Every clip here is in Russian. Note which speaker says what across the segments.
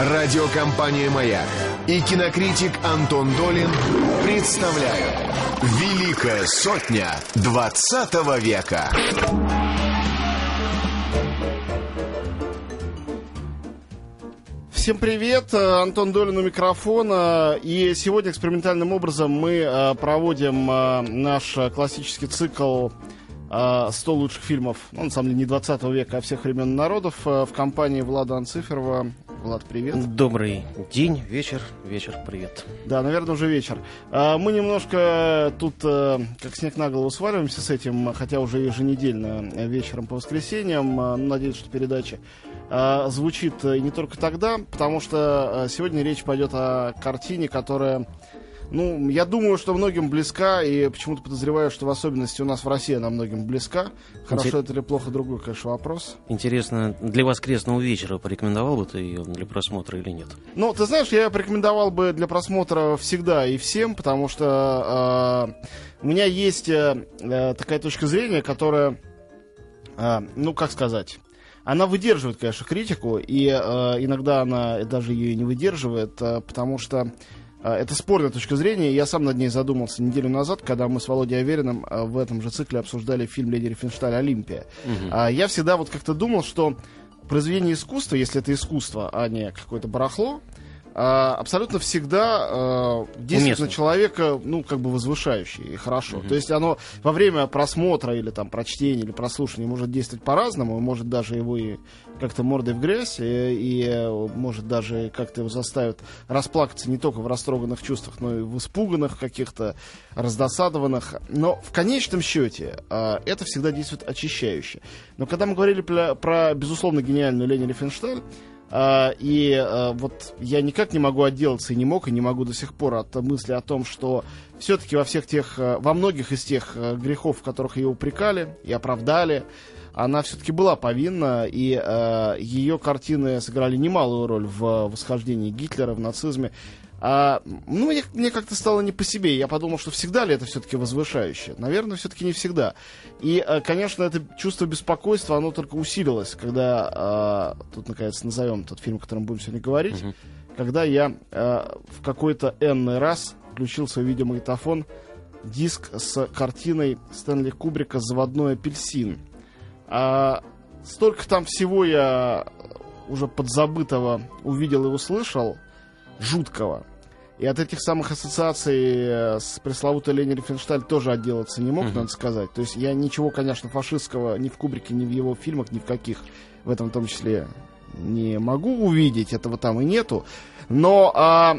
Speaker 1: Радиокомпания «Маяк» и кинокритик Антон Долин представляют «Великая сотня 20 века».
Speaker 2: Всем привет, э, Антон Долин у микрофона. И сегодня экспериментальным образом мы э, проводим э, наш классический цикл 100 лучших фильмов, ну, на самом деле, не 20 века, а всех времен народов в компании Влада Анциферова. Влад, привет.
Speaker 3: Добрый день, вечер, вечер, привет.
Speaker 2: Да, наверное, уже вечер. Мы немножко тут, как снег на голову, сваливаемся с этим, хотя уже еженедельно вечером по воскресеньям. Надеюсь, что передача звучит не только тогда, потому что сегодня речь пойдет о картине, которая ну, я думаю, что многим близка, и почему-то подозреваю, что в особенности у нас в России она многим близка. Хорошо Интер... это или плохо, другой, конечно, вопрос.
Speaker 3: Интересно, для воскресного вечера порекомендовал бы ты ее для просмотра или нет?
Speaker 2: Ну, ты знаешь, я порекомендовал бы для просмотра всегда и всем, потому что э, у меня есть э, такая точка зрения, которая, э, ну, как сказать она выдерживает, конечно, критику, и э, иногда она даже ее не выдерживает, э, потому что э, это спорная точка зрения. Я сам над ней задумался неделю назад, когда мы с Володей Авериным э, в этом же цикле обсуждали фильм «Леди Рифеншталь. Олимпия». Угу. Я всегда вот как-то думал, что произведение искусства, если это искусство, а не какое-то барахло, а, абсолютно всегда а, действует Уместно. на человека, ну, как бы возвышающе и хорошо. Угу. То есть оно во время просмотра или там прочтения или прослушивания может действовать по-разному, может даже его и как-то мордой в грязь, и, и может даже как-то его заставит расплакаться не только в растроганных чувствах, но и в испуганных каких-то, раздосадованных. Но в конечном счете а, это всегда действует очищающе. Но когда мы говорили про, про безусловно, гениальную Лени Рифеншталь, и uh, вот я никак не могу отделаться и не мог, и не могу до сих пор от мысли о том, что все-таки во всех тех, uh, во многих из тех грехов, в которых ее упрекали и оправдали, она все-таки была повинна, и ее картины сыграли немалую роль в восхождении Гитлера, в нацизме. А, ну, мне, мне как-то стало не по себе. Я подумал, что всегда ли это все-таки возвышающее? Наверное, все-таки не всегда. И, а, конечно, это чувство беспокойства, оно только усилилось, когда, а, тут, наконец, назовем тот фильм, о котором будем сегодня говорить, угу. когда я а, в какой-то энный раз включил свой видеомагнитофон диск с картиной Стэнли Кубрика «Заводной апельсин». А, столько там всего я уже подзабытого увидел и услышал, жуткого. И от этих самых ассоциаций э, с пресловутой Лени Рифеншталь тоже отделаться не мог, mm-hmm. надо сказать. То есть я ничего, конечно, фашистского ни в Кубрике, ни в его фильмах, ни в каких, в этом в том числе, не могу увидеть, этого там и нету. Но а,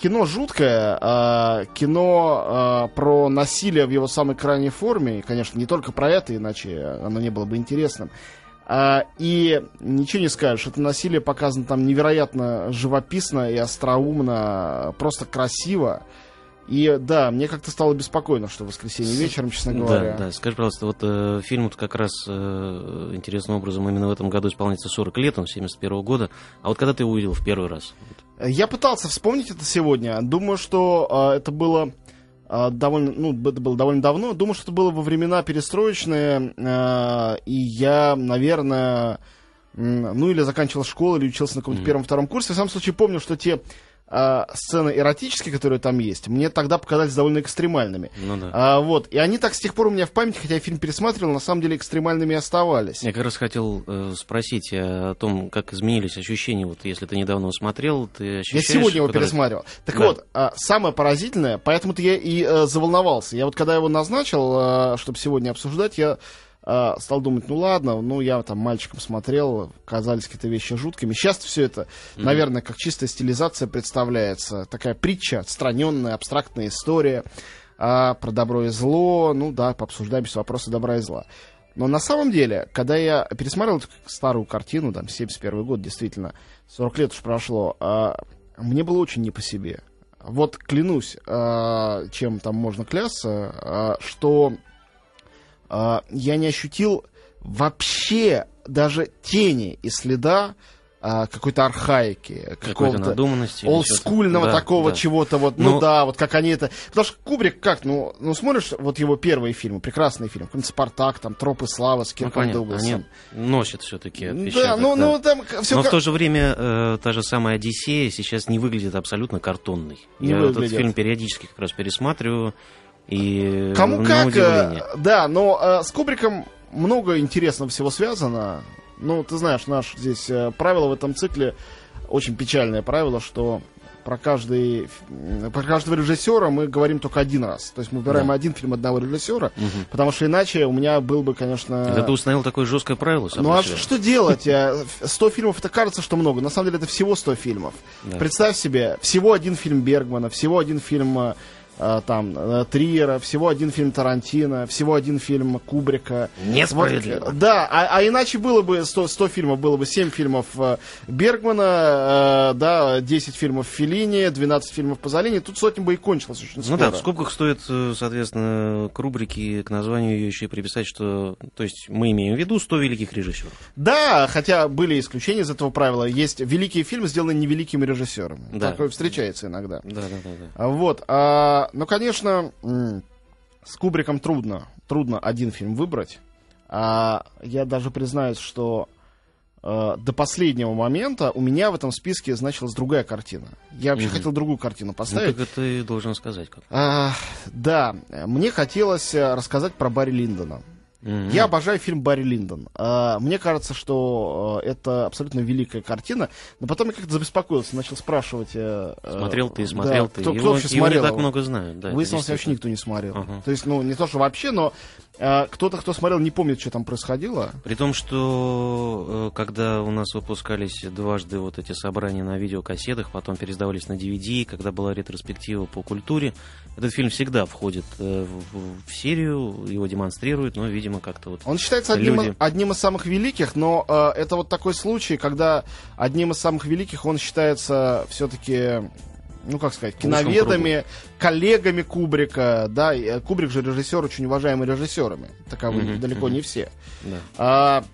Speaker 2: кино жуткое, а, кино а, про насилие в его самой крайней форме, и, конечно, не только про это, иначе оно не было бы интересным. А, и ничего не скажешь, это насилие показано там невероятно живописно и остроумно, просто красиво. И да, мне как-то стало беспокойно, что в воскресенье вечером, честно говоря.
Speaker 3: Да, да. Скажи, пожалуйста, вот э, фильм вот как раз э, интересным образом именно в этом году исполняется 40 лет, он 71 -го года. А вот когда ты его увидел в первый раз?
Speaker 2: Я пытался вспомнить это сегодня. Думаю, что э, это было довольно, ну, это было довольно давно. Думаю, что это было во времена перестроечные, а, и я, наверное, ну, или заканчивал школу, или учился на каком-то mm-hmm. первом-втором курсе. В самом случае помню, что те э, сцены эротические, которые там есть, мне тогда показались довольно экстремальными. Ну да. А, вот. И они так с тех пор у меня в памяти, хотя я фильм пересматривал, на самом деле экстремальными оставались.
Speaker 3: Я как раз хотел э, спросить о том, как изменились ощущения, вот если ты недавно его смотрел, ты ощущаешь...
Speaker 2: Я сегодня его который... пересматривал. Так да. вот, а, самое поразительное, поэтому-то я и э, заволновался. Я вот когда его назначил, э, чтобы сегодня обсуждать, я э, стал думать, ну ладно, ну я там мальчиком смотрел, казались какие-то вещи жуткими. Сейчас все это, mm-hmm. наверное, как чистая стилизация представляется. Такая притча, отстраненная, абстрактная история э, про добро и зло. Ну да, пообсуждаем все вопросы добра и зла. Но на самом деле, когда я пересмотрел эту старую картину, там, 71 год, действительно, 40 лет уж прошло, э, мне было очень не по себе. Вот клянусь, э, чем там можно клясться, э, что а, я не ощутил вообще даже тени и следа а, какой-то архаики, какого-то
Speaker 3: надуманности.
Speaker 2: олдскульного.
Speaker 3: Да,
Speaker 2: такого
Speaker 3: да.
Speaker 2: чего-то вот, ну
Speaker 3: Ну-
Speaker 2: да, вот как они это... Потому что Кубрик как, ну, ну смотришь вот его первые фильмы, прекрасные фильмы, «Спартак», там, «Тропы славы» с
Speaker 3: Ну,
Speaker 2: Кирком
Speaker 3: понятно,
Speaker 2: Дугласом.
Speaker 3: они носят все-таки
Speaker 2: Да, ну, ну, там все
Speaker 3: Но в то же время э, та же самая Одиссея сейчас не выглядит абсолютно картонной.
Speaker 2: Не
Speaker 3: Я этот
Speaker 2: выглядит.
Speaker 3: фильм периодически как раз пересматриваю. И
Speaker 2: Кому как,
Speaker 3: удивление.
Speaker 2: э, да, но э, с Кубриком много интересного всего связано. Ну, ты знаешь, наш здесь э, правило в этом цикле, очень печальное правило, что про каждый, про каждого режиссера мы говорим только один раз. То есть мы выбираем
Speaker 3: Да.
Speaker 2: один фильм одного режиссера,
Speaker 3: Мгм.
Speaker 2: потому что иначе у меня был бы, конечно...
Speaker 3: Это ты установил такое жесткое правило?
Speaker 2: Ну а что делать? Э, 100 фильмов это кажется, что много. На самом деле это всего 100 фильмов.
Speaker 3: Да.
Speaker 2: Представь себе, всего один фильм Бергмана, всего один фильм там э, Триера, всего один фильм Тарантино, всего один фильм Кубрика.
Speaker 3: Несправедливо.
Speaker 2: Вот, э, да, а, а иначе было бы 100, 100 фильмов, было бы 7 фильмов э, Бергмана, э, да, 10 фильмов Феллини, 12 фильмов Пазолини. Тут сотня бы и кончилась очень
Speaker 3: Ну
Speaker 2: скоро.
Speaker 3: да, в скобках стоит, э, соответственно, к рубрике, к названию ее еще и приписать, что, то есть мы имеем в виду 100 великих режиссеров.
Speaker 2: Да, хотя были исключения из этого правила. Есть великие фильмы, сделанные невеликими режиссерами.
Speaker 3: Да.
Speaker 2: Такое встречается иногда.
Speaker 3: Да, да, да, да.
Speaker 2: Вот. а, ну, конечно, с Кубриком трудно. Трудно один фильм выбрать. А, я даже признаюсь, что э, до последнего момента у меня в этом списке значилась другая картина. Я вообще
Speaker 3: Мгм.
Speaker 2: хотел другую картину
Speaker 3: Ну,
Speaker 2: поставить.
Speaker 3: как это ты должен сказать. Как.
Speaker 2: А, да, мне хотелось э, рассказать про Барри Линдона.
Speaker 3: Мгм.
Speaker 2: Я обожаю фильм Барри Линдон. А, Мне кажется, что э, это абсолютно великая картина. Но потом я как-то забеспокоился, начал спрашивать. э, э,
Speaker 3: Смотрел ты,
Speaker 2: да,
Speaker 3: смотрел ты.
Speaker 2: Кто, кто
Speaker 3: его,
Speaker 2: вообще
Speaker 3: его
Speaker 2: смотрел?
Speaker 3: не так
Speaker 2: его?
Speaker 3: много знают. Да,
Speaker 2: Выяснилось, вообще никто не смотрел.
Speaker 3: Ага.
Speaker 2: То есть, ну, не то, что вообще, но кто-то, кто смотрел, не помнит, что там происходило.
Speaker 3: При том, что э, когда у нас выпускались дважды вот эти собрания на видеокассетах, потом пересдавались на DVD, когда была ретроспектива по культуре, этот фильм всегда входит э, в серию, его демонстрируют, но, видимо, как-то вот...
Speaker 2: Он считается одним,
Speaker 3: Люди.
Speaker 2: одним из самых великих, но э, это вот такой случай, когда одним из самых великих он считается все-таки, ну как сказать, киноведами, коллегами Кубрика, да, э, Кубрик же режиссер, очень уважаемый режиссерами, таковыми,
Speaker 3: Мгм,
Speaker 2: далеко
Speaker 3: мгм.
Speaker 2: не все.
Speaker 3: Да.
Speaker 2: А,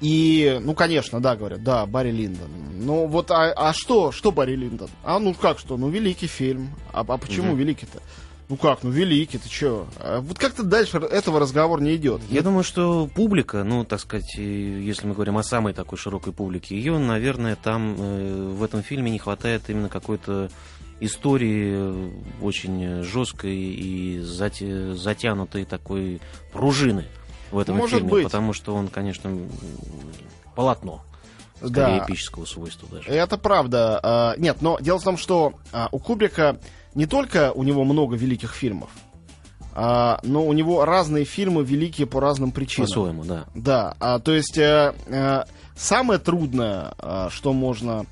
Speaker 2: и, ну, конечно, да, говорят, да, Барри Линдон. Ну, вот, а, а что, что Барри Линдон? А, ну, как что? Ну, великий фильм. А, а почему
Speaker 3: Мгм.
Speaker 2: великий-то? Ну как, ну великий, ты чё? А вот как-то дальше этого разговор не идет.
Speaker 3: Я думаю, что публика, ну, так сказать, если мы говорим о самой такой широкой публике, ее, наверное, там э, в этом фильме не хватает именно какой-то истории э, очень жесткой и затянутой такой пружины в этом
Speaker 2: Может
Speaker 3: фильме,
Speaker 2: быть.
Speaker 3: потому что он, конечно, полотно, скорее
Speaker 2: Да.
Speaker 3: эпического свойства даже.
Speaker 2: Это правда. А, Нет, но дело в том, что а, у Кубрика не только у него много великих фильмов, а, но у него разные фильмы великие по разным причинам.
Speaker 3: По-своему, да.
Speaker 2: Да, а, то есть э, э, самое трудное, а, что можно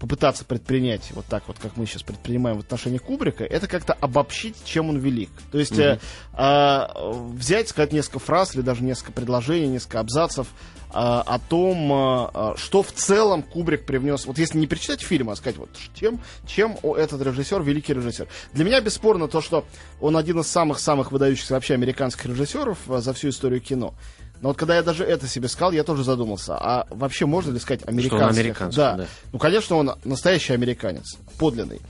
Speaker 2: попытаться предпринять, вот так вот, как мы сейчас предпринимаем в отношении Кубрика, это как-то обобщить, чем он велик. То есть э, а, взять, сказать несколько фраз или даже несколько предложений, несколько абзацев а, о том, а, а, что в целом Кубрик привнес. Вот если не перечитать фильм, а сказать, вот чем, чем этот режиссер великий режиссер. Для меня бесспорно то, что он один из самых-самых выдающихся вообще американских режиссеров а, за всю историю кино. Но вот когда я даже это себе сказал, я тоже задумался, а вообще можно ли сказать американский? да.
Speaker 3: да.
Speaker 2: Ну, конечно, он настоящий американец, подлинный.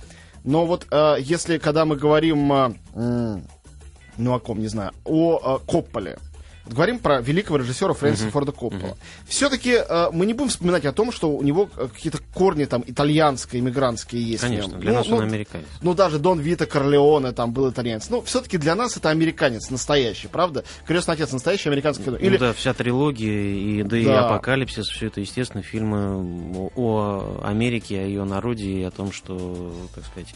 Speaker 2: Но вот э, если, когда мы говорим, э, ну, о ком, не знаю, о э, Копполе, говорим про великого режиссера Фрэнсиса Форда Коппола. Все-таки э, мы не будем вспоминать о том, что у него э, какие-то корни там итальянские, иммигрантские есть.
Speaker 3: Конечно, для
Speaker 2: Ну,
Speaker 3: нас
Speaker 2: ну,
Speaker 3: он американец.
Speaker 2: ну, даже Дон Вита Корлеоне там был итальянец. Ну, все-таки для нас это американец настоящий, правда? Крестный отец настоящий американский кино. Или
Speaker 3: Ну да, вся трилогия, и, да, и
Speaker 2: Да.
Speaker 3: Апокалипсис, все это, естественно, фильмы о Америке, о ее народе и о том, что, так сказать,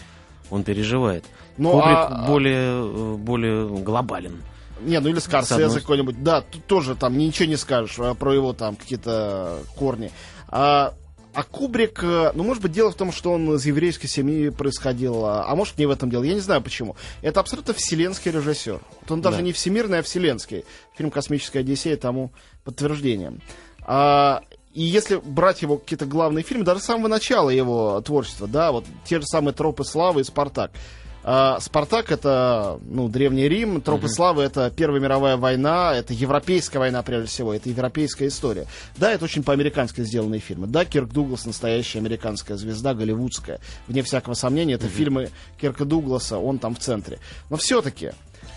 Speaker 3: он переживает.
Speaker 2: Ну,
Speaker 3: Кубрик
Speaker 2: а-
Speaker 3: более, э, более глобален.
Speaker 2: Не, ну или Скорсезе какой-нибудь. Да, тут тоже там ничего не скажешь а, про его там какие-то корни. А, а Кубрик, э, ну, может быть, дело в том, что он из еврейской семьи происходил, а, а может, не в этом дело. Я не знаю почему. Это абсолютно вселенский режиссер. Вот он даже
Speaker 3: Да.
Speaker 2: не всемирный, а вселенский. Фильм «Космическая Одиссея» тому подтверждение. А, и если брать его какие-то главные фильмы, даже с самого начала его творчества, да, вот те же самые «Тропы славы» и «Спартак», А, Спартак это ну, Древний Рим, Тропы славы это Первая мировая война, это европейская война прежде всего, это европейская история. Да, это очень по-американски сделанные фильмы. Да, Кирк Дуглас настоящая американская звезда, голливудская. Вне всякого сомнения, это фильмы Кирка Дугласа, он там в центре. Но все-таки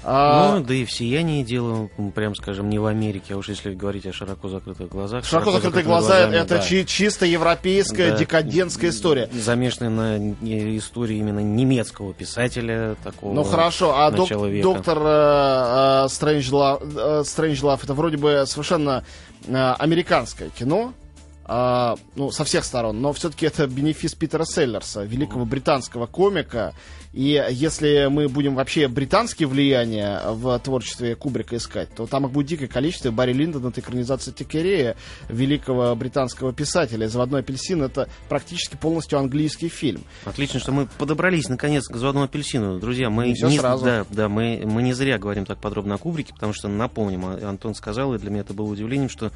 Speaker 3: а... Ну, да и в «Сиянии» дело, прям скажем, не в Америке, а уж если говорить о широко закрытых глазах.
Speaker 2: Широко, широко закрытые глаза это да. чи- чисто европейская да. декадентская история.
Speaker 3: Замешанная на истории именно немецкого писателя такого
Speaker 2: Ну хорошо, а док- доктор э, э, Стрэнджлав, э, это вроде бы совершенно э, американское кино, Uh, ну, со всех сторон, но все-таки это бенефис Питера Селлерса, великого британского комика, и если мы будем вообще британские влияния в творчестве Кубрика искать, то там их будет дикое количество. Барри Линдон — это экранизация Текерея, великого британского писателя. «Заводной апельсин» — это практически полностью английский фильм.
Speaker 3: Отлично, что мы подобрались наконец к «Заводному апельсину». Друзья, мы
Speaker 2: не, не сразу.
Speaker 3: Да, да, мы, мы не зря говорим так подробно о Кубрике, потому что, напомним, а, Антон сказал, и для меня это было удивлением, что э,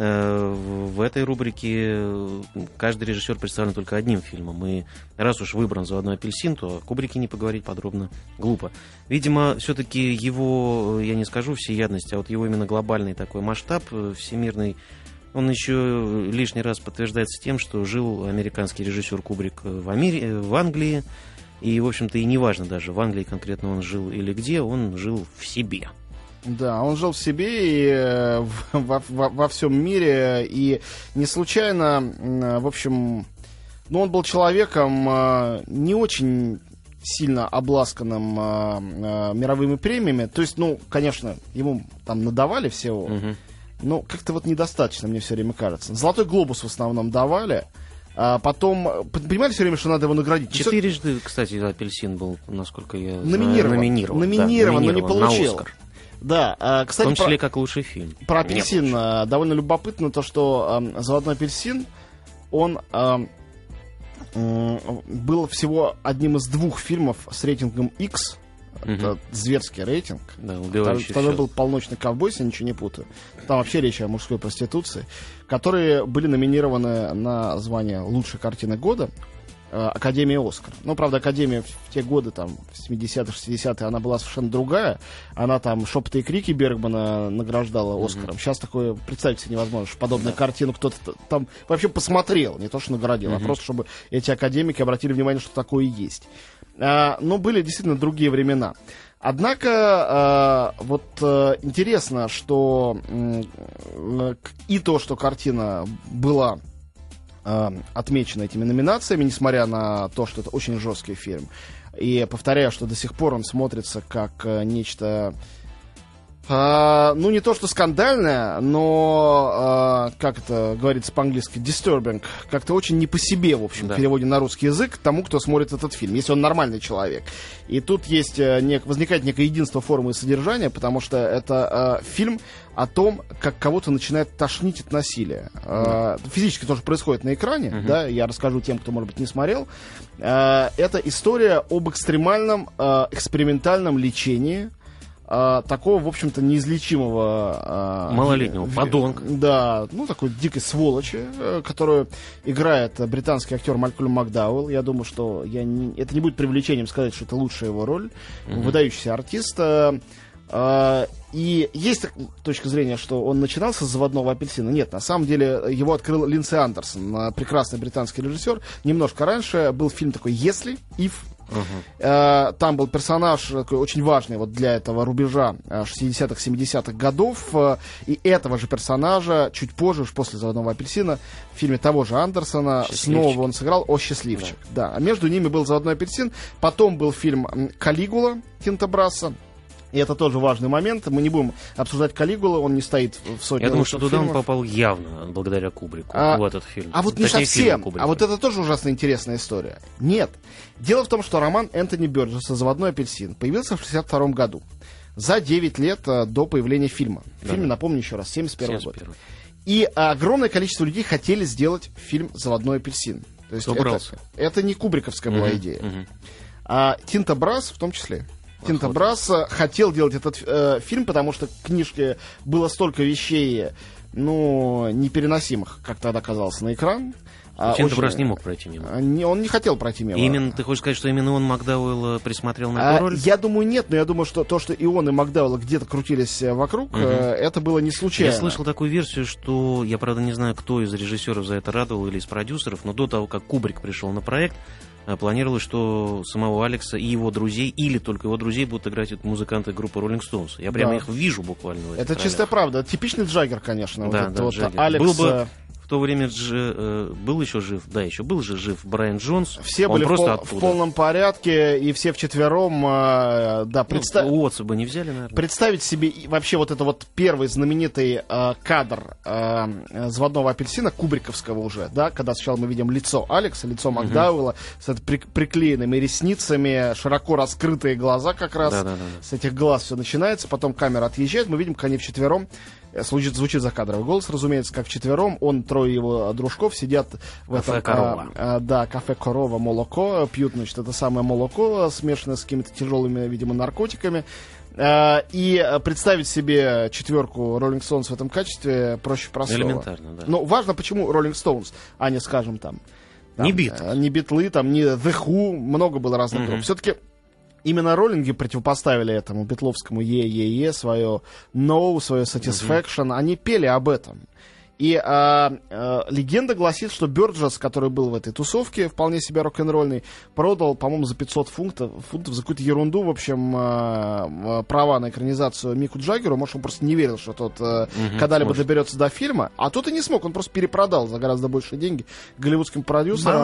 Speaker 3: в этой рубрике э, каждый режиссер представлен только одним фильмом. И раз уж выбран «Заводной апельсин», то о Кубрике не поговорить подробно глупо. Видимо, все-таки его, я не скажу всеядность, а вот его именно глобальный такой масштаб э, всемирный, он еще лишний раз подтверждается тем, что жил американский режиссер Кубрик в, Амери... Э, в Англии, и, в общем-то, и неважно даже, в Англии конкретно он жил или где, он жил в себе.
Speaker 2: Да, он жил в себе и э, во, во, во всем мире, и не случайно, в общем, ну, он был человеком не очень сильно обласканным э, э, мировыми премиями. То есть, ну, конечно, ему там надавали всего, угу. но как-то вот недостаточно, мне все время кажется. Золотой глобус в основном давали. А потом, понимали все время, что надо его наградить?
Speaker 3: Четырежды, кстати, апельсин был, насколько я
Speaker 2: номинирован,
Speaker 3: номинирован,
Speaker 2: номинирован, да, но не получил. На Оскар. Да, а, кстати,
Speaker 3: в том числе про, как лучший фильм.
Speaker 2: Про апельсин а, довольно любопытно то, что э, «Золотой апельсин», он э, был всего одним из двух фильмов с рейтингом X. Угу. Это зверский рейтинг.
Speaker 3: Да, второй,
Speaker 2: второй был «Полночный ковбой», если я ничего не путаю. Там вообще речь о мужской проституции. Которые были номинированы на звание лучшей картины года. Э, Академия Оскар. Ну, правда, Академия в те годы, там, в 70-е, 60-е, она была совершенно другая. Она там шепоты и крики Бергмана награждала Оскаром. Mm-hmm. Сейчас такое представить себе невозможно, что подобную да. картину кто-то там вообще посмотрел, не то, что наградил, mm-hmm. а просто, чтобы эти академики обратили внимание, что такое есть. А, но были действительно другие времена. Однако, э, вот э, интересно, что э, и то, что картина была э, отмечена этими номинациями, несмотря на то, что это очень жесткий фильм. И повторяю, что до сих пор он смотрится как э, нечто Uh, ну, не то, что скандальное, но, uh, как это говорится по-английски, disturbing, как-то очень не по себе, в общем, да. в переводе на русский язык, тому, кто смотрит этот фильм, если он нормальный человек. И тут есть, uh, нек- возникает некое единство формы и содержания, потому что это фильм о том, как кого-то начинает тошнить от насилия. Да. Физически тоже происходит на экране, угу. да, я расскажу тем, кто, может быть, не смотрел. Это история об экстремальном экспериментальном лечении а, такого, в общем-то, неизлечимого...
Speaker 3: А, Малолетнего в, подонка.
Speaker 2: Да, ну, такой дикой сволочи, э, которую играет британский актер Малькольм Макдауэлл. Я думаю, что я не, это не будет привлечением сказать, что это лучшая его роль. Mm-hmm. Выдающийся артист. А, и есть точка зрения, что он начинался с заводного апельсина. Нет, на самом деле его открыл Линдси Андерсон, прекрасный британский режиссер. Немножко раньше был фильм такой «Если», «If», Uh-huh. Там был персонаж такой очень важный вот для этого рубежа 60-х, э, 70-х годов. Э, и этого же персонажа чуть позже, уж после «Заводного апельсина», в фильме того же Андерсона снова он сыграл «О, счастливчик». Да. да. А между ними был «Заводной апельсин». Потом был фильм «Калигула» Тинта Брасса. И это тоже важный момент. Мы не будем обсуждать Калигулу, он не стоит в сотне
Speaker 3: Я думаю, что туда фильмов. он попал явно благодаря Кубрику
Speaker 2: а,
Speaker 3: в этот фильм.
Speaker 2: А вот не совсем. А вот это тоже ужасно интересная история. Нет. Дело в том, что роман Энтони Бёрджеса «Заводной апельсин» появился в 1962 году. За 9 лет а, до появления фильма. В да. фильме, напомню еще раз, 71 год. И огромное количество людей хотели сделать фильм «Заводной апельсин».
Speaker 3: То есть это,
Speaker 2: это не кубриковская была идея. Угу. А Тинта Брас в том числе. Тинта Браса хотел делать этот э, фильм, потому что в книжке было столько вещей, ну, непереносимых, как тогда казалось, на экран. А, очень-
Speaker 3: Брас не мог пройти мимо.
Speaker 2: А, не- он не хотел пройти мимо.
Speaker 3: И именно, ты хочешь сказать, что именно он Макдауэлла присмотрел на
Speaker 2: А,
Speaker 3: эту роль?
Speaker 2: я думаю, нет, но я думаю, что то, что и он, и Макдауэлл где-то крутились э, вокруг, э, это было не случайно.
Speaker 3: Я слышал такую версию, что я, правда, не знаю, кто из режиссеров за это радовал или из продюсеров, но до того, как Кубрик пришел на проект, планировалось, что самого Алекса и его друзей, или только его друзей, будут играть вот музыканты группы Rolling Stones. Я прямо
Speaker 2: Да.
Speaker 3: их вижу буквально.
Speaker 2: Это
Speaker 3: ролях.
Speaker 2: чистая правда. Типичный Джаггер, конечно. вот
Speaker 3: Да,
Speaker 2: этот
Speaker 3: да,
Speaker 2: вот
Speaker 3: Джаггер.
Speaker 2: Алекс.
Speaker 3: Был бы- то время же, э, был еще жив, да, еще был же жив Брайан Джонс.
Speaker 2: Все
Speaker 3: Он
Speaker 2: были в,
Speaker 3: просто
Speaker 2: пол-
Speaker 3: оттуда.
Speaker 2: в полном порядке, и все вчетвером, э, да,
Speaker 3: Ну,
Speaker 2: предста-
Speaker 3: Уотса бы не взяли, наверное.
Speaker 2: представить себе вообще вот это вот первый знаменитый э, кадр э, заводного апельсина, кубриковского уже, да, когда сначала мы видим лицо Алекса, лицо Макдауэлла с этой при- приклеенными ресницами, широко раскрытые глаза как раз.
Speaker 3: Да-да-да.
Speaker 2: С этих глаз все начинается, потом камера отъезжает, мы видим, как они вчетвером Звучит, звучит закадровый голос, разумеется, как вчетвером. Он, трое его дружков сидят в
Speaker 3: Кафе
Speaker 2: этом...
Speaker 3: «Корова».
Speaker 2: а, а, да, кафе «Корова», молоко. Пьют, значит, это самое молоко, смешанное с какими-то тяжелыми, видимо, наркотиками. И представить себе четверку Rolling Stones в этом качестве проще простого.
Speaker 3: Элементарно, да.
Speaker 2: Но важно, почему Rolling Stones, а не, скажем, там... там,
Speaker 3: Не
Speaker 2: э, Не битлы, там, не The Who, много было разных
Speaker 3: Мгм.
Speaker 2: групп. Все-таки именно роллинги противопоставили этому битловскому е-е-е, свое No, свое Satisfaction. Они пели об этом. И а, а, легенда гласит, что Бёрджес, который был в этой тусовке, вполне себе рок-н-ролльный, продал, по-моему, за 500 фунтов, фунтов за какую-то ерунду, в общем, а, права на экранизацию Мику Джаггеру. Может, он просто не верил, что тот а,
Speaker 3: Мгм,
Speaker 2: когда-либо
Speaker 3: сможет.
Speaker 2: доберется до фильма. А тот и не смог, он просто перепродал за гораздо большие деньги голливудским продюсерам.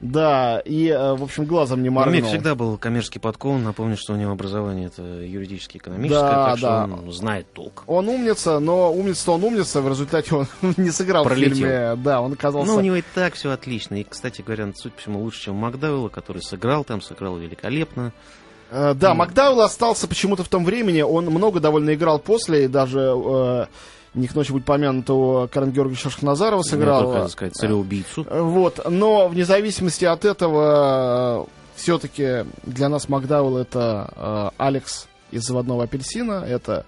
Speaker 2: Да, и, э, в общем, глазом не
Speaker 3: Но
Speaker 2: моргнул.
Speaker 3: Мик всегда был коммерчески подкован. Напомню, что у него образование это юридически экономическое,
Speaker 2: Да,
Speaker 3: так что
Speaker 2: да.
Speaker 3: он знает толк.
Speaker 2: Он умница, но умница-то он умница, в результате он не сыграл
Speaker 3: Пролетел.
Speaker 2: в фильме. Да, он оказался...
Speaker 3: Ну, у него и так все отлично. И, кстати говоря, судя по всему, лучше, чем Макдауэлла, который сыграл там, сыграл великолепно.
Speaker 2: Э, Да, Макдауэлл остался почему-то в том времени, он много довольно играл после, и даже э, не к ночи будет помянутого Карен Георгиевича Шахназарова сыграл.
Speaker 3: Я только хотел сказать, цареубийцу.
Speaker 2: Э, Вот, но вне зависимости от этого, все-таки для нас Макдауэлл это э, Алекс из «Заводного апельсина», это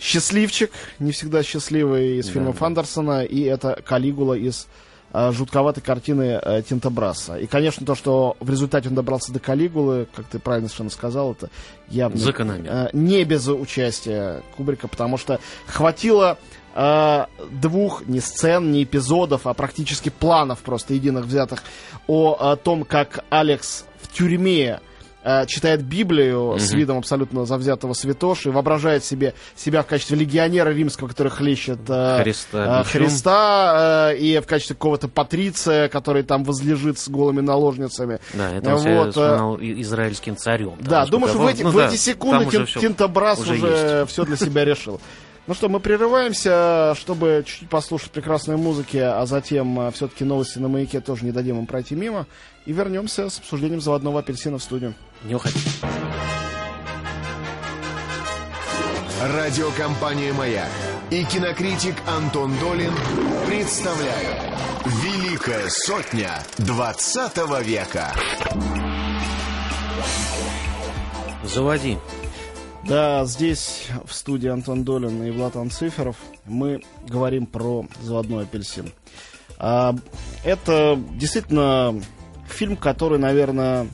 Speaker 2: счастливчик, не всегда счастливый из
Speaker 3: Да,
Speaker 2: фильмов
Speaker 3: да.
Speaker 2: Андерсона, и это Калигула из э, жутковатой картины э, Тинта Брасса. И, конечно, то, что в результате он добрался до Калигулы, как ты правильно совершенно сказал, это явно...
Speaker 3: Закономерно.
Speaker 2: э, не без участия Кубрика, потому что хватило э, двух не сцен, не эпизодов, а практически планов просто единых взятых о, о том, как Алекс в тюрьме э, читает Библию с
Speaker 3: Мгм.
Speaker 2: видом абсолютно завзятого святоши, воображает себе себя в качестве легионера римского, который хлещет э,
Speaker 3: Христа
Speaker 2: э. Христа э, и в качестве какого-то патриция, который там возлежит с голыми наложницами.
Speaker 3: Да, это он себя
Speaker 2: Вот, э,
Speaker 3: вспоминал и- израильским царем.
Speaker 2: Да, думаю, что в эти, в
Speaker 3: Ну да,
Speaker 2: эти секунды Тин- Тинтобрас
Speaker 3: уже
Speaker 2: уже, все для себя решил. Ну что, мы прерываемся, чтобы чуть-чуть послушать прекрасной музыки, а затем все-таки новости на маяке тоже не дадим им пройти мимо. И вернемся с обсуждением заводного апельсина в студию.
Speaker 3: Не уходи.
Speaker 1: Радиокомпания «Маяк» и кинокритик Антон Долин представляют «Великая сотня 20 века».
Speaker 3: Заводи.
Speaker 2: Да, здесь в студии Антон Долин и Влад Анциферов мы говорим про заводной апельсин. А, это действительно фильм, который, наверное,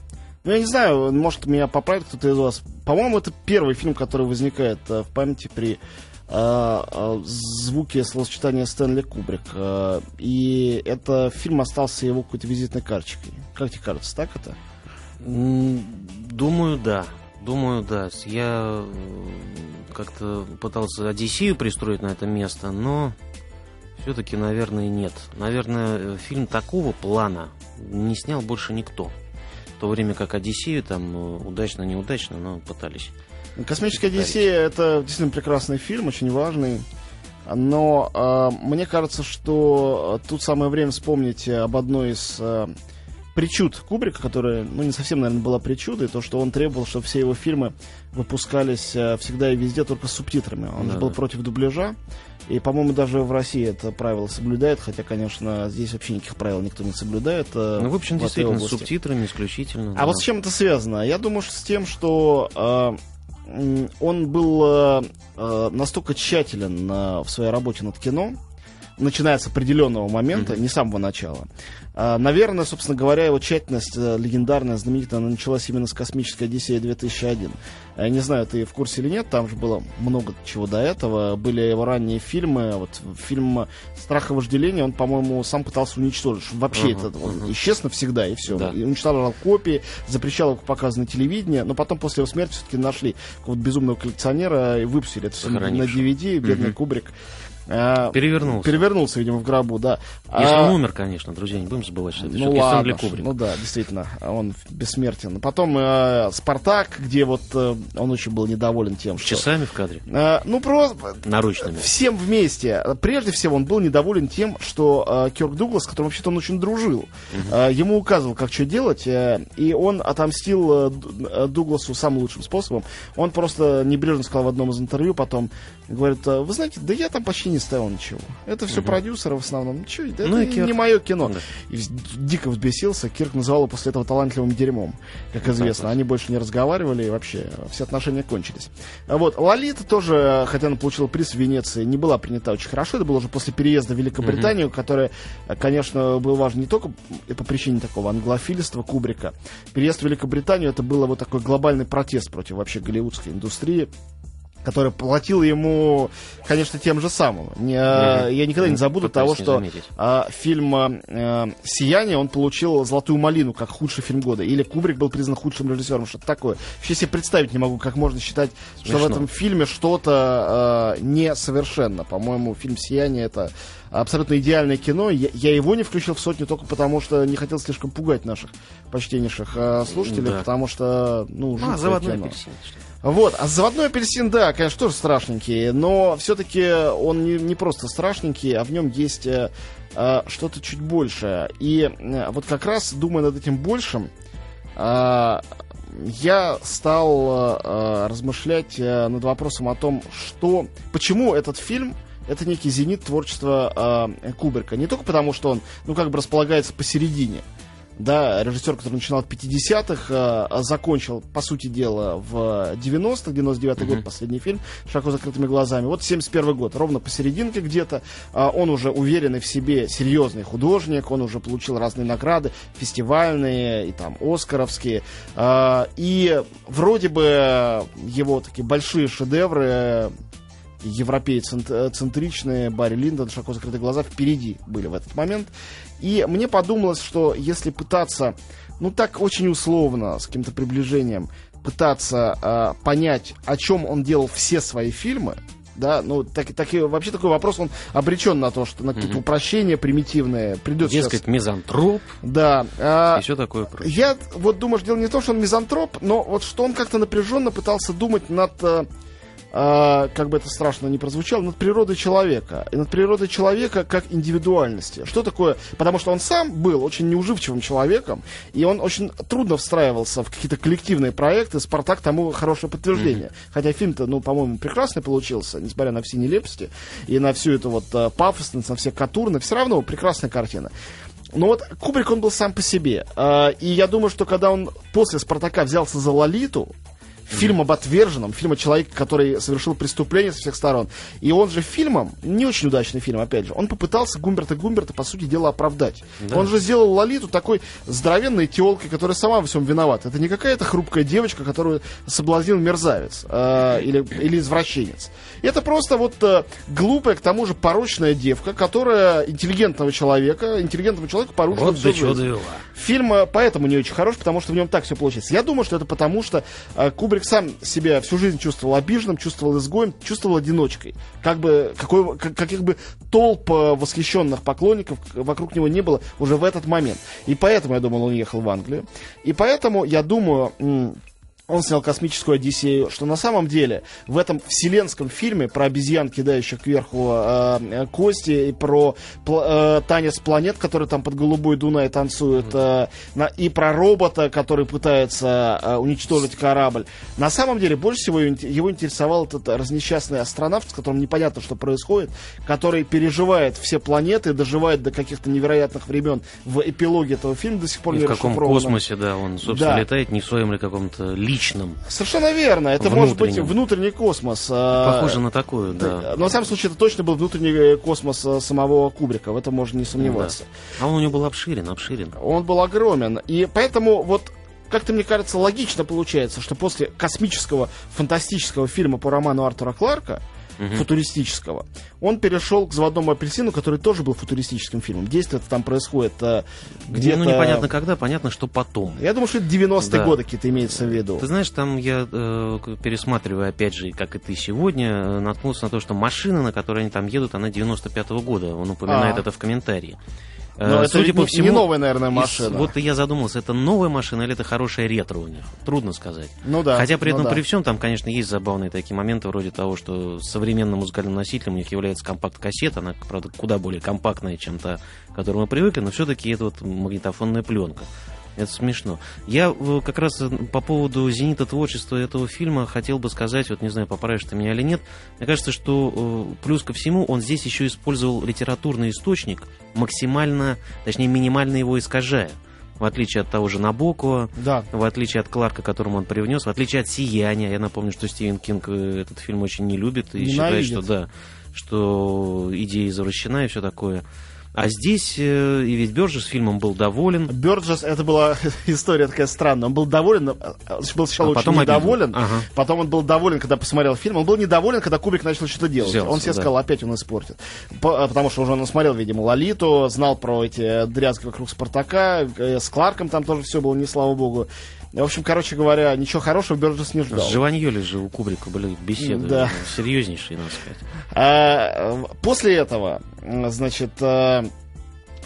Speaker 2: ну я не знаю, может меня поправит кто-то из вас. По-моему, это первый фильм, который возникает э, в памяти при э, э, звуке словосочетания Стэнли Кубрик. И это фильм остался его какой-то визитной карточкой. Как тебе кажется, так это?
Speaker 3: Думаю, да. Думаю, да. Я как-то пытался Одиссею пристроить на это место, но все-таки, наверное, нет. Наверное, фильм такого плана не снял больше никто. То время как Одиссею там э, удачно-неудачно, но пытались.
Speaker 2: Космическая Одиссея это действительно прекрасный фильм, очень важный. Но э, мне кажется, что тут самое время вспомнить об одной из э, причуд Кубрика, которая, ну, не совсем, наверное, была причудой, то, что он требовал, чтобы все его фильмы выпускались э, всегда и везде только с субтитрами. Он же
Speaker 3: Да,
Speaker 2: был
Speaker 3: да.
Speaker 2: против дубляжа. И, по-моему, даже в России это правило соблюдает, хотя, конечно, здесь вообще никаких правил никто не соблюдает. э,
Speaker 3: Ну, в общем,
Speaker 2: этой
Speaker 3: действительно, с
Speaker 2: области.
Speaker 3: субтитрами исключительно.
Speaker 2: А
Speaker 3: да.
Speaker 2: вот с чем это связано? Я думаю, что с тем, что э, он был э, э, настолько тщателен э, в своей работе над кино, начиная с определенного момента, не с самого начала. А, наверное, собственно говоря, его тщательность э, легендарная, знаменитая, она началась именно с «Космической Одиссеи 2001». Я не знаю, ты в курсе или нет, там же было много чего до этого. Были его ранние фильмы. Вот фильм «Страх и вожделение», он, по-моему, сам пытался уничтожить. Вообще
Speaker 3: Ага,
Speaker 2: это
Speaker 3: ага.
Speaker 2: исчез навсегда, и все.
Speaker 3: Да.
Speaker 2: И уничтожал копии, запрещал их показывать на телевидении, но потом после его смерти все-таки нашли какого-то безумного коллекционера и выпустили это все на. DVD, бедный
Speaker 3: Мгм.
Speaker 2: Кубрик. А,
Speaker 3: Перевернулся.
Speaker 2: Перевернулся, видимо, в гробу, да.
Speaker 3: Если
Speaker 2: А,
Speaker 3: он умер, конечно, друзья, не будем забывать, что это
Speaker 2: ну ладно,
Speaker 3: Кубрик.
Speaker 2: ну да, действительно, он бессмертен. Потом э, Спартак, где вот э, он очень был недоволен тем, что...
Speaker 3: часами в кадре,
Speaker 2: Э, ну просто
Speaker 3: наручными.
Speaker 2: всем вместе. Прежде всего, он был недоволен тем, что э, Кёрк Дуглас, с которым вообще-то он очень дружил, э, ему указывал, как что делать, э, и он отомстил э, э, Дугласу самым лучшим способом. Он просто небрежно сказал в одном из интервью потом, говорит, «Э, вы знаете, да я там почти не ставил ничего. Это все продюсеры в основном. Чё, это
Speaker 3: Ну и
Speaker 2: не мое кино.
Speaker 3: Да.
Speaker 2: И дико взбесился. Кирк называл его после этого талантливым дерьмом, как известно. Они больше не разговаривали, и вообще все отношения кончились. А Вот, Лолита тоже, хотя она получила приз в Венеции, не была принята очень хорошо. Это было уже после переезда в Великобританию, которое, э, конечно, было важно не только по причине такого англофильства Кубрика. Переезд в Великобританию это было вот такой глобальный протест против вообще голливудской индустрии который платил ему, конечно, тем же самым. Не,
Speaker 3: Мгм.
Speaker 2: Я никогда не забуду
Speaker 3: Пытаюсь
Speaker 2: того, что а, фильм э, «Сияние» он получил «Золотую малину» как худший фильм года. Или Кубрик был признан худшим режиссером. Что-то такое. Вообще себе представить не могу, как можно считать, что в
Speaker 3: Смешно.
Speaker 2: этом фильме что-то э, несовершенно. По-моему, фильм «Сияние» — это абсолютно идеальное кино. Я, я его не включил в сотню только потому, что не хотел слишком пугать наших почтеннейших э, слушателей,
Speaker 3: Да.
Speaker 2: потому что, ну,
Speaker 3: А,
Speaker 2: жуткое
Speaker 3: заводной
Speaker 2: кино.
Speaker 3: апельсин. что.
Speaker 2: Вот, а заводной апельсин, да, конечно, тоже страшненький, но все-таки он не, не просто страшненький, а в нем есть э, э, что-то чуть большее. И э, вот как раз, думая над этим большим, э, я стал э, размышлять э, над вопросом о том, что, почему этот фильм это некий зенит творчества э, Кубрика. Не только потому, что он, ну, как бы располагается посередине. Да, режиссер, который начинал в 50-х, э, закончил, по сути дела, в 90-х, 99-й год, последний фильм, «Широко закрытыми глазами». Вот 71 год, ровно посерединке где-то. Э, он уже уверенный в себе, серьезный художник, он уже получил разные награды, фестивальные и там оскаровские. Э, и вроде бы его такие большие шедевры европейцентричные, Барри Линдон, широко закрытые глаза впереди были в этот момент. И мне подумалось, что если пытаться, ну так очень условно, с каким-то приближением, пытаться э, понять, о чем он делал все свои фильмы, да, ну, так, так, и- вообще такой вопрос, он обречен на то, что на какие-то упрощения примитивные придет
Speaker 3: Дескать,
Speaker 2: сейчас.
Speaker 3: мизантроп
Speaker 2: Да. а,
Speaker 3: и все такое прочее.
Speaker 2: я вот думаю, что дело не в том, что он мизантроп, но вот что он как-то напряженно пытался думать над, э, э, как бы это страшно не прозвучало, над природой человека. И над природой человека как индивидуальности. Что такое? Потому что он сам был очень неуживчивым человеком, и он очень трудно встраивался в какие-то коллективные проекты. «Спартак» тому хорошее подтверждение. Хотя фильм-то, ну, по-моему, прекрасный получился, несмотря на все нелепости и на всю эту вот э, пафосность, на все катурны, все равно прекрасная картина. Но вот Кубрик, он был сам по себе. А, И я думаю, что когда он после «Спартака» взялся за «Лолиту», фильм об отверженном, фильм о человеке, который совершил преступление со всех сторон. И он же фильмом, не очень удачный фильм, опять же, он попытался Гумберта Гумберта, по сути дела, оправдать.
Speaker 3: Да.
Speaker 2: Он же сделал Лолиту такой здоровенной телкой, которая сама во всем виновата. Это не какая-то хрупкая девочка, которую соблазнил мерзавец э, или, или извращенец. Это просто вот э, глупая, к тому же порочная девка, которая интеллигентного человека, интеллигентному человеку поручила
Speaker 3: Вот
Speaker 2: всю жизнь.
Speaker 3: довела.
Speaker 2: Фильм э, поэтому не очень хорош, потому что в нем так все получается. Я думаю, что это потому, что э, Кубрик сам себя всю жизнь чувствовал обиженным, чувствовал изгоем, чувствовал одиночкой. Как бы, какой, как- каких бы толп э, восхищенных поклонников вокруг него не было уже в этот момент. И поэтому, я думал, он ехал в Англию. И поэтому, я думаю... он снял космическую Одиссею, что на самом деле в этом вселенском фильме про обезьян, кидающих кверху э, э, кости, и про э, танец планет, который там под голубой Дунай танцует, э, на- и про робота, который пытается э, уничтожить корабль. На самом деле больше всего его, ин- его интересовал этот разнесчастный астронавт, с которым непонятно, что происходит, который переживает все планеты, доживает до каких-то невероятных времен в эпилоге этого фильма до сих пор
Speaker 3: И
Speaker 2: не
Speaker 3: в каком космосе, да, он, собственно,
Speaker 2: Да.
Speaker 3: летает, не в своем ли каком-то личном космичном.
Speaker 2: Совершенно верно. Это может быть внутренний космос.
Speaker 3: А, Похоже на такую, да.
Speaker 2: Но, в самом случае, это точно был внутренний космос а, самого Кубрика. В этом можно не сомневаться.
Speaker 3: Да. А он у него был обширен, обширен.
Speaker 2: Он был огромен. И поэтому вот как-то, мне кажется, логично получается, что после космического, фантастического фильма по роману Артура Кларка, угу. футуристического, он перешел к «Заводному апельсину», который тоже был футуристическим фильмом. Действие там происходит э, где-то...
Speaker 3: Ну, непонятно когда, понятно, что потом.
Speaker 2: Я думаю, что это 90-е да. годы какие-то имеется в виду.
Speaker 3: Ты знаешь, там я, э, пересматривая, опять же, как и ты сегодня, э, наткнулся на то, что машина, на которой они там едут, она 95-го года. Он упоминает а. это в комментарии.
Speaker 2: Но э, Судя это по всему, не новая, наверное, машина.
Speaker 3: Из, вот я задумался, это новая машина или это хорошая ретро у них? Трудно сказать.
Speaker 2: Ну да.
Speaker 3: Хотя при
Speaker 2: ну
Speaker 3: этом,
Speaker 2: да.
Speaker 3: при всем, там, конечно, есть забавные такие моменты, вроде того, что современным музыкальным носителем у них является компакт-кассета, она, правда, куда более компактная, чем та, к которой мы привыкли, но все-таки это вот магнитофонная пленка. Это смешно. Я э, как раз э, по поводу зенита творчества этого фильма хотел бы сказать, вот не знаю, поправишь ты меня или нет, мне кажется, что э, плюс ко всему он здесь еще использовал литературный источник, максимально, точнее, минимально его искажая в отличие от того же Набокова,
Speaker 2: да.
Speaker 3: в отличие от Кларка, которому он привнес, в отличие от «Сияния». Я напомню, что Стивен Кинг этот фильм очень не любит и Ненавидит. считает, что да, что идея извращена и все такое. А здесь э, и ведь Бёрджес фильмом был доволен.
Speaker 2: Бёрджес, это была история такая странная. Он был доволен, э, был сначала а очень недоволен, ага. потом он был доволен, когда посмотрел фильм. Он был недоволен, когда Кубик начал что-то делать. Сделался, он себе да. сказал, опять он испортит. По, потому что уже он смотрел, видимо, Лолиту, знал про эти дрязги вокруг Спартака, э, с Кларком там тоже все было, не слава богу. В общем, короче говоря, ничего хорошего Бёрджес не ждал.
Speaker 3: С Живаньоли же у Кубрика были беседы да. серьезнейшие, надо сказать.
Speaker 2: А, после этого, значит, а,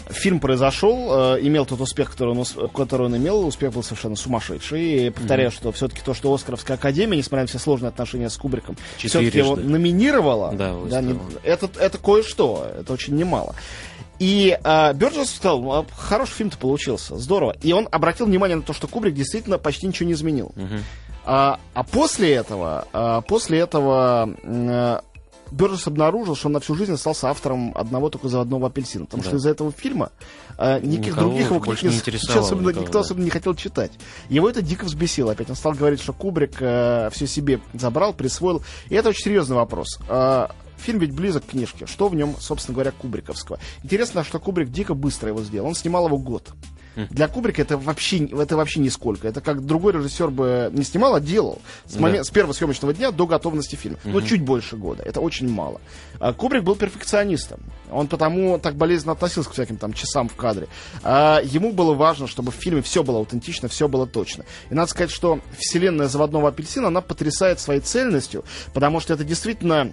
Speaker 2: фильм произошел, э, имел тот успех, который он, который он имел, успех был совершенно сумасшедший. И повторяю, mm-hmm. что все-таки то, что Оскаровская академия, несмотря на все сложные отношения с Кубриком, все-таки его номинировала,
Speaker 3: да,
Speaker 2: да, не, это, это кое-что, это очень немало. И э, Бёрджес сказал, «А, хороший фильм-то получился, здорово. И он обратил внимание на то, что Кубрик действительно почти ничего не изменил. Uh-huh. А, а после этого, а, после этого а, Бёрджес обнаружил, что он на всю жизнь остался автором одного только заводного апельсина. Потому да. что из-за этого фильма э, никаких Никого других его книг не, особенно, никого, никто да. особенно не хотел читать. Его это дико взбесило. Опять он стал говорить, что Кубрик э, все себе забрал, присвоил. И это очень серьезный вопрос. Э, Фильм ведь близок к книжке. Что в нем, собственно говоря, Кубриковского? Интересно, что Кубрик дико быстро его сделал. Он снимал его год. Для Кубрика это вообще, это вообще нисколько. Это как другой режиссер бы не снимал, а делал. С, момент, да. с первого съемочного дня до готовности фильма. Угу. Но чуть больше года. Это очень мало. А Кубрик был перфекционистом. Он потому так болезненно относился к всяким там часам в кадре. А ему было важно, чтобы в фильме все было аутентично, все было точно. И надо сказать, что вселенная заводного апельсина, она потрясает своей цельностью, потому что это действительно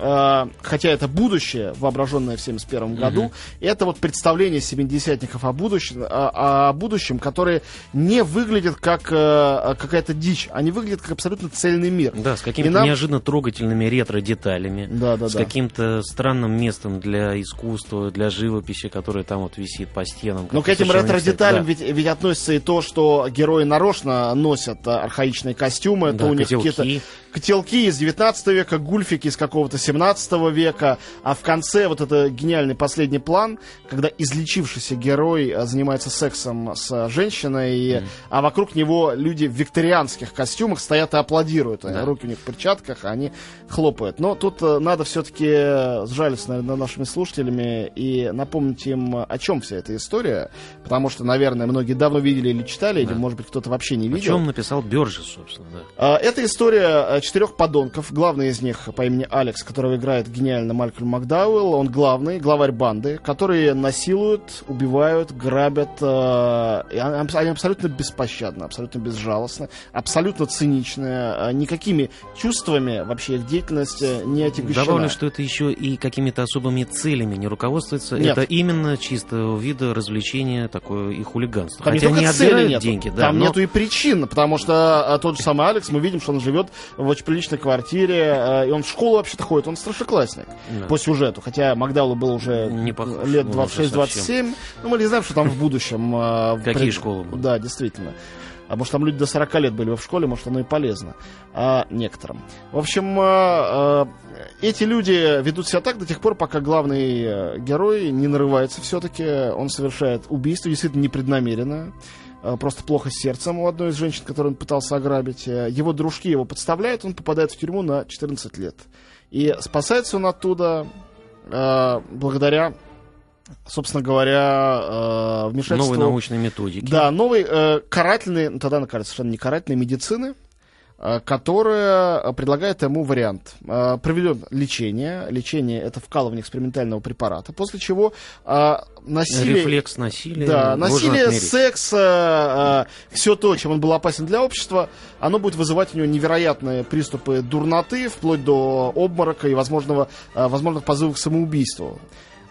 Speaker 2: хотя это будущее, воображенное в 71 году, угу. это вот представление семидесятников о будущем, о, о будущем, которые не выглядят как э, какая-то дичь, они выглядят как абсолютно цельный мир.
Speaker 3: Да, с какими-то нам... неожиданно трогательными ретро-деталями,
Speaker 2: да, да,
Speaker 3: с
Speaker 2: да.
Speaker 3: каким-то странным местом для искусства, для живописи, которое там вот висит по стенам.
Speaker 2: Но к этим ретро-деталям да. ведь, ведь относится и то, что герои нарочно носят архаичные костюмы,
Speaker 3: да,
Speaker 2: то у них какие-то котелки из 19 века, гульфики из какого-то 17 века, а в конце вот это гениальный последний план, когда излечившийся герой э, занимается сексом с женщиной, mm. а вокруг него люди в викторианских костюмах стоят и аплодируют. Да. Руки у них в перчатках, а они хлопают. Но тут э, надо все-таки сжалиться над нашими слушателями и напомнить им, о чем вся эта история, потому что, наверное, многие давно видели или читали, да. или, может быть, кто-то вообще не видел.
Speaker 3: О чем написал Бёрджес, собственно, да.
Speaker 2: А, эта история четырех подонков. Главный из них по имени Алекс, которого играет гениально Малькольм Макдауэлл. Он главный, главарь банды, которые насилуют, убивают, грабят. Э, они абсолютно беспощадны, абсолютно безжалостны, абсолютно циничны. Э, никакими чувствами вообще их деятельность э, не отягощена.
Speaker 3: Добавлю, что это еще и какими-то особыми целями не руководствуется.
Speaker 2: Нет.
Speaker 3: Это именно чистого вида развлечения, такое и хулиганство.
Speaker 2: Там
Speaker 3: Хотя
Speaker 2: не
Speaker 3: они
Speaker 2: цели нету.
Speaker 3: деньги. Да,
Speaker 2: Там
Speaker 3: но...
Speaker 2: нету и причин, потому что тот же самый Алекс, мы видим, что он живет в очень приличной квартире, э, и он в школу вообще-то ходит, он старшеклассник да. по сюжету, хотя Магдалу было уже не похож, лет 26-27, ну мы не знаем, что там в будущем.
Speaker 3: Э, Какие школы?
Speaker 2: Да, действительно. А может, там люди до 40 лет были в школе, может, оно и полезно а, некоторым. В общем, а, эти люди ведут себя так до тех пор, пока главный герой не нарывается все-таки. Он совершает убийство, действительно непреднамеренно. э, просто плохо с сердцем у одной из женщин, которую он пытался ограбить. Э, его дружки его подставляют, он попадает в тюрьму на 14 лет. И спасается он оттуда э, благодаря собственно говоря, э, вмешательству...
Speaker 3: Новой научной методики.
Speaker 2: Да, новой э, карательной, ну, тогда она кажется совершенно не карательной медицины, Э, которая предлагает ему вариант. Проведен лечение. Лечение это вкалывание экспериментального препарата. После чего насилие...
Speaker 3: Рефлекс насилия.
Speaker 2: Да, насилие, секс, все то, чем он был опасен для общества, оно будет вызывать у него невероятные приступы дурноты, вплоть до обморока и возможного, возможных позывов к самоубийству.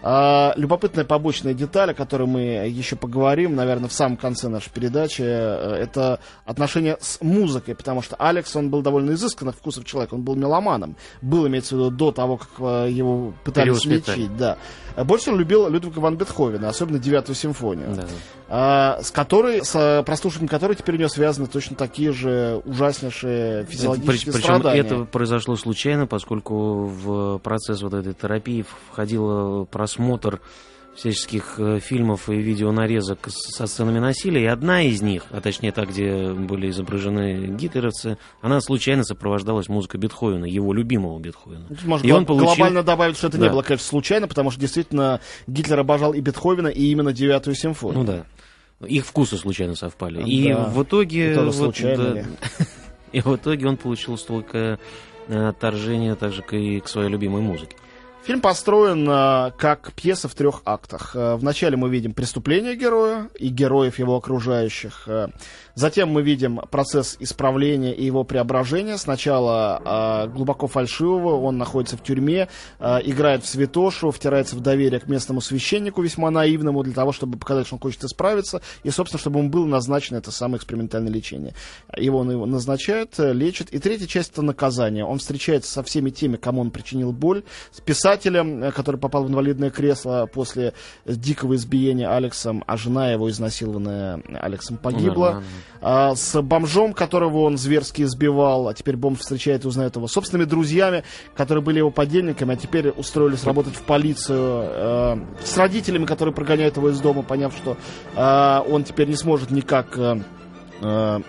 Speaker 2: А, любопытная побочная деталь, о которой мы еще поговорим, наверное, в самом конце нашей передачи, э, это отношение с музыкой, потому что Алекс, он был довольно изысканных вкусов человек, он был меломаном, был, имеется в виду, до того, как э, его пытались лечить, да. Больше он любил Людвига ван Бетховена, особенно девятую симфонию, да. а, с которой, с прослушиванием которой теперь у него связаны точно такие же ужаснейшие физиологические
Speaker 3: Причем страдания. это произошло случайно, поскольку в процесс вот этой терапии входило просмотр всяческих э, фильмов и видеонарезок со сценами насилия, и одна из них, а точнее та, где были изображены гитлеровцы, она случайно сопровождалась музыкой Бетховена, его любимого Бетховена.
Speaker 2: Можно и он получил... глобально добавить, что это да. не было, конечно, случайно, потому что действительно Гитлер обожал и Бетховена, и именно девятую симфонию.
Speaker 3: Ну да. Их вкусы случайно совпали. И да. в итоге... И, вот, случайно да, и в итоге он получил столько э, отторжения также и к своей любимой музыке.
Speaker 2: Фильм построен э, как пьеса в трех актах. Э, вначале мы видим преступление героя и героев его окружающих. Э, Затем мы видим процесс исправления и его преображения. Сначала э, глубоко фальшивого, он находится в тюрьме, э, играет в святошу, втирается в доверие к местному священнику, весьма наивному, для того, чтобы показать, что он хочет исправиться, и, собственно, чтобы ему было назначено это самое экспериментальное лечение. Его его назначает, лечит. И третья часть — это наказание. Он встречается со всеми теми, кому он причинил боль, с писателем, э, который попал в инвалидное кресло после дикого избиения Алексом, а жена его, изнасилованная Алексом, погибла. А, с бомжом, которого он зверски избивал, а теперь бомж встречает и узнает его, собственными друзьями, которые были его подельниками, а теперь устроились работать в полицию, а, с родителями, которые прогоняют его из дома, поняв, что а, он теперь не сможет никак... Э,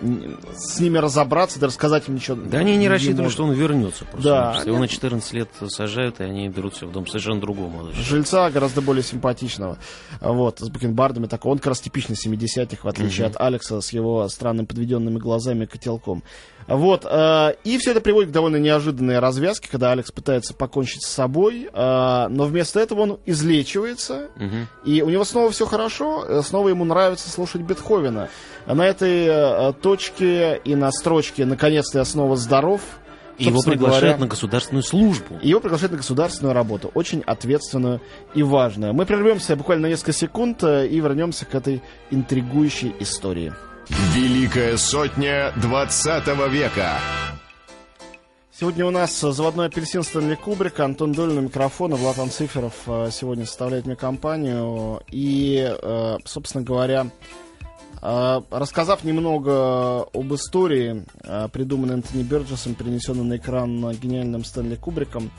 Speaker 2: с ними разобраться, да рассказать им ничего.
Speaker 3: Да они не рассчитывали, что он вернется. Просто. Да. Его на 14 лет сажают, и они берут все в дом совершенно другого
Speaker 2: Жильца гораздо более симпатичного. Вот, с бакенбардами такой. Он как раз типичный 70-х, в отличие угу. от Алекса с его странным подведенными глазами и котелком. Вот, э, и все это приводит к довольно неожиданной развязке, когда Алекс пытается покончить с собой, э, но вместо этого он излечивается, угу. и у него снова все хорошо, э, снова ему нравится слушать Бетховена. На этой э, точке и на строчке «Наконец-то я снова здоров»
Speaker 3: его приглашают говоря, на государственную службу.
Speaker 2: Его приглашают на государственную работу, очень ответственную и важную. Мы прервемся буквально на несколько секунд э, и вернемся к этой интригующей истории.
Speaker 1: Великая сотня 20 века.
Speaker 2: Сегодня у нас заводной апельсин Стэнли Кубрик, Антон Долин у микрофона, Влад Анциферов э, сегодня составляет мне компанию. И, э, собственно говоря, рассказав немного об истории, придуманной Энтони Бёрджесом, перенесенной на экран гениальным Стэнли Кубриком,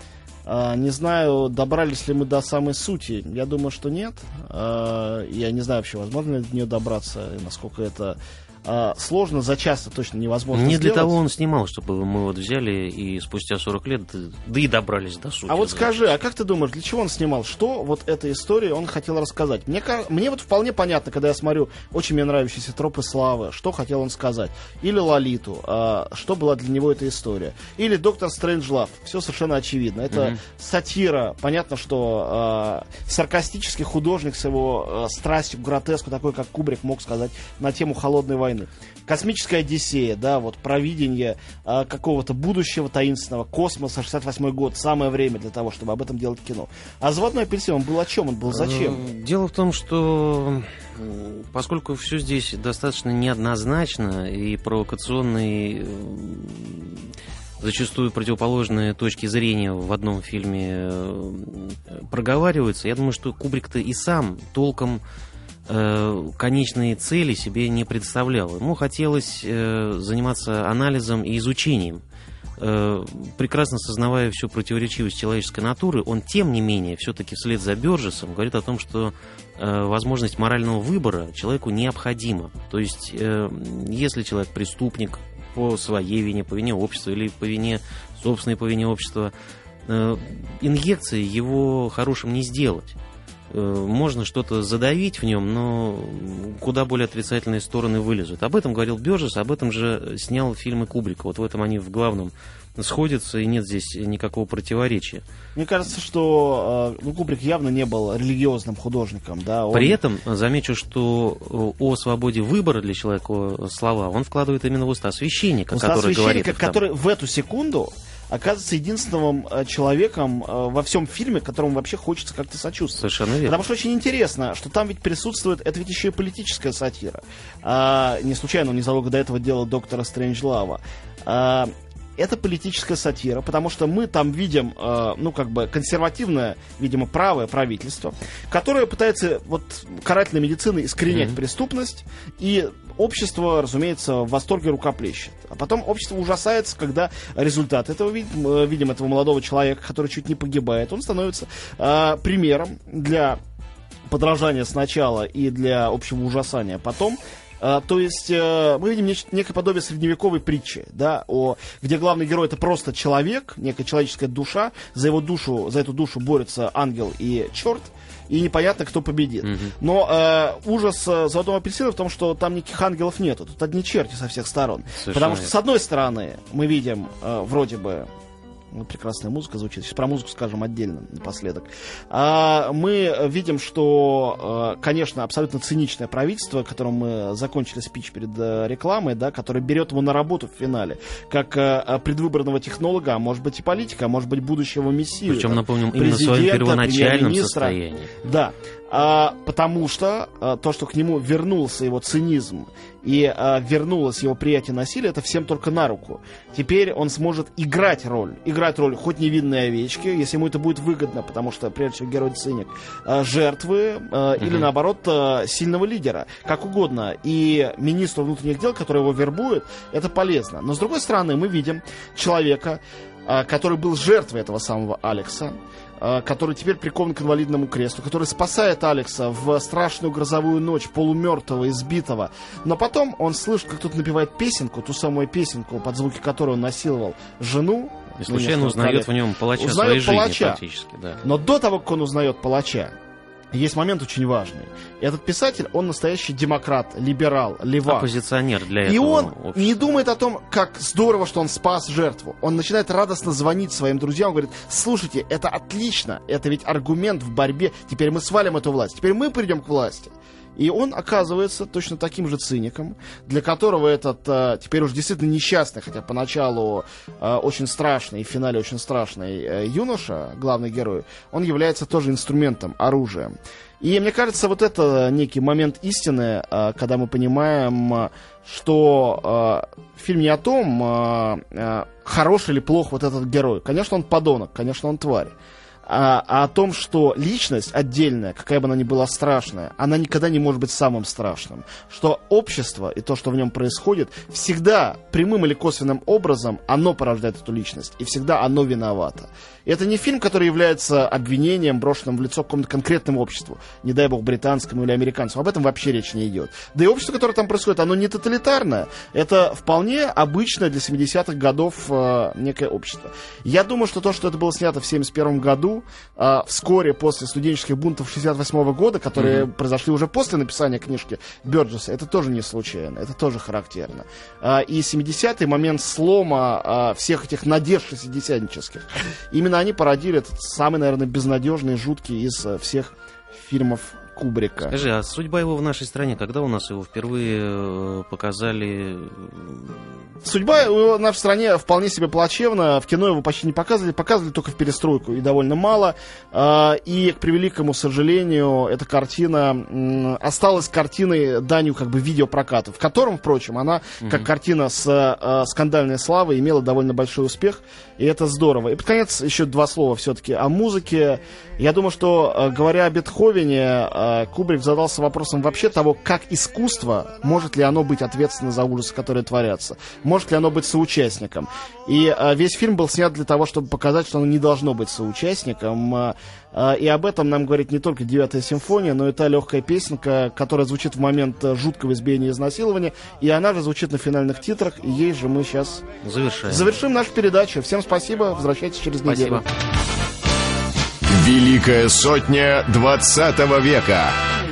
Speaker 2: не знаю, добрались ли мы до самой сути. Я думаю, что нет. Я не знаю вообще, возможно ли до нее добраться, и насколько это а, сложно, за час точно невозможно
Speaker 3: Не
Speaker 2: сделать.
Speaker 3: для того он снимал, чтобы мы вот взяли и спустя 40 лет, да и добрались до сути.
Speaker 2: А вот скажи, а как ты думаешь, для чего он снимал? Что вот эта история он хотел рассказать? Мне, мне вот вполне понятно, когда я смотрю очень мне нравящиеся тропы славы, что хотел он сказать. Или Лолиту, а, что была для него эта история. Или Доктор Стрэнджлав, все совершенно очевидно. Это mm-hmm. сатира, понятно, что а, саркастический художник с его а, страстью к гротеску, такой как Кубрик, мог сказать на тему холодной войны войны. Космическая Одиссея, да, вот провидение а, какого-то будущего таинственного, космоса, 68 год, самое время для того, чтобы об этом делать кино. А «Заводной апельсин», он был о чем, он был зачем?
Speaker 3: Э, дело в том, что поскольку все здесь достаточно неоднозначно и провокационный зачастую противоположные точки зрения в одном фильме э, проговариваются, я думаю, что Кубрик-то и сам толком э, конечные цели себе не представлял. Ему хотелось э, заниматься анализом и изучением э, прекрасно сознавая всю противоречивость человеческой натуры, он, тем не менее, все-таки вслед за Бержесом говорит о том, что возможность морального выбора человеку необходима. То есть, если человек преступник по своей вине, по вине общества или по вине собственной по вине общества, инъекции его хорошим не сделать. Э, можно что-то задавить в нем, но куда более отрицательные стороны вылезут. Об этом говорил Бержес, об этом же снял фильмы Кубрика. Вот в этом они в главном сходятся, и нет здесь никакого противоречия.
Speaker 2: Мне кажется, что э, ну, Кубрик явно не был религиозным художником. Да?
Speaker 3: Он... При этом замечу, что о свободе выбора для человека слова он вкладывает именно в уста священника, уста который священника, говорит...
Speaker 2: который в эту секунду оказывается единственным э, человеком э, во всем фильме, которому вообще хочется как-то сочувствовать.
Speaker 3: Совершенно верно.
Speaker 2: Потому что очень интересно, что там ведь присутствует, это ведь еще и политическая сатира. А, не случайно он незадолго до этого делал доктора Стрэнджлава. А, это политическая сатира, потому что мы там видим, э, ну, как бы, консервативное, видимо, правое правительство, которое пытается вот карательной медициной искоренять mm-hmm. преступность, и общество, разумеется, в восторге рукоплещет. А потом общество ужасается, когда результат этого, видим, э, видим этого молодого человека, который чуть не погибает, он становится э, примером для подражания сначала и для общего ужасания потом. А, то есть э, мы видим неч- некое подобие средневековой притчи, да, о, где главный герой это просто человек, некая человеческая душа, за его душу, за эту душу борются ангел и черт, и непонятно, кто победит. Угу. Но э, ужас э, Золотого апельсина в том, что там никаких ангелов нету, тут одни черти со всех сторон. Совершенно Потому что, с одной стороны, мы видим э, вроде бы прекрасная музыка звучит. Сейчас про музыку скажем отдельно напоследок. А, мы видим, что, а, конечно, абсолютно циничное правительство, которым мы закончили спич перед а, рекламой, да, которое берет его на работу в финале, как предвыборного технолога, а может быть и политика, а может быть будущего мессию.
Speaker 3: Причем, напомним, именно в своем первоначальном состоянии.
Speaker 2: Да а, потому что а, то, что к нему вернулся его цинизм и а, вернулось его приятие насилия, это всем только на руку. Теперь он сможет играть роль, играть роль хоть невинной овечки, если ему это будет выгодно, потому что, прежде всего, герой циник, а, жертвы а, угу. или, наоборот, а, сильного лидера, как угодно. И министру внутренних дел, который его вербует, это полезно. Но, с другой стороны, мы видим человека, который был жертвой этого самого Алекса, который теперь прикован к инвалидному креслу, который спасает Алекса в страшную грозовую ночь, полумертвого, избитого. Но потом он слышит, как кто-то напевает песенку, ту самую песенку, под звуки которой он насиловал жену.
Speaker 3: И случайно узнает в нем палача узнает своей палача. жизни практически. Да.
Speaker 2: Но до того, как он узнает палача, есть момент очень важный. Этот писатель, он настоящий демократ, либерал, левак.
Speaker 3: Оппозиционер для
Speaker 2: этого
Speaker 3: И
Speaker 2: он общества. не думает о том, как здорово, что он спас жертву. Он начинает радостно звонить своим друзьям, он говорит, слушайте, это отлично, это ведь аргумент в борьбе, теперь мы свалим эту власть, теперь мы придем к власти. И он оказывается точно таким же циником, для которого этот э, теперь уже действительно несчастный, хотя поначалу э, очень страшный, в финале очень страшный э, юноша, главный герой, он является тоже инструментом, оружием. И мне кажется, вот это некий момент истины, э, когда мы понимаем, что э, фильм не о том, э, хороший или плох вот этот герой. Конечно, он подонок, конечно, он тварь а, а о том, что личность отдельная, какая бы она ни была страшная, она никогда не может быть самым страшным. Что общество и то, что в нем происходит, всегда прямым или косвенным образом оно порождает эту личность, и всегда оно виновато. И это не фильм, который является обвинением, брошенным в лицо какому-то конкретному обществу, не дай бог британскому или американскому. Об этом вообще речь не идет. Да и общество, которое там происходит, оно не тоталитарное. Это вполне обычное для 70-х годов э, некое общество. Я думаю, что то, что это было снято в 71 году, э, вскоре после студенческих бунтов 68 -го года, которые mm-hmm. произошли уже после написания книжки Бёрджеса, это тоже не случайно, это тоже характерно. Э, и 70-й момент слома э, всех этих надежд шестидесятнических. Именно они породили этот самый, наверное, безнадежный, жуткий из всех фильмов Кубрика.
Speaker 3: Скажи, а судьба его в нашей стране, когда у нас его впервые э, показали?
Speaker 2: Судьба его в нашей стране вполне себе плачевна. В кино его почти не показывали, показывали только в перестройку и довольно мало. А, и, к превеликому сожалению, эта картина осталась картиной данью как бы видеопроката, в котором, впрочем, она, угу. как картина с э, скандальной славой, имела довольно большой успех, и это здорово. И под конец еще два слова все-таки о музыке. Я думаю, что, э, говоря о Бетховене, Кубрик задался вопросом вообще того, как искусство, может ли оно быть ответственно за ужасы, которые творятся, может ли оно быть соучастником. И а, весь фильм был снят для того, чтобы показать, что оно не должно быть соучастником. А, и об этом нам говорит не только девятая симфония, но и та легкая песенка, которая звучит в момент жуткого избиения и изнасилования. И она же звучит на финальных титрах. И ей же мы сейчас
Speaker 3: Завершаем.
Speaker 2: завершим нашу передачу. Всем спасибо. Возвращайтесь через неделю.
Speaker 1: Великая сотня 20 века.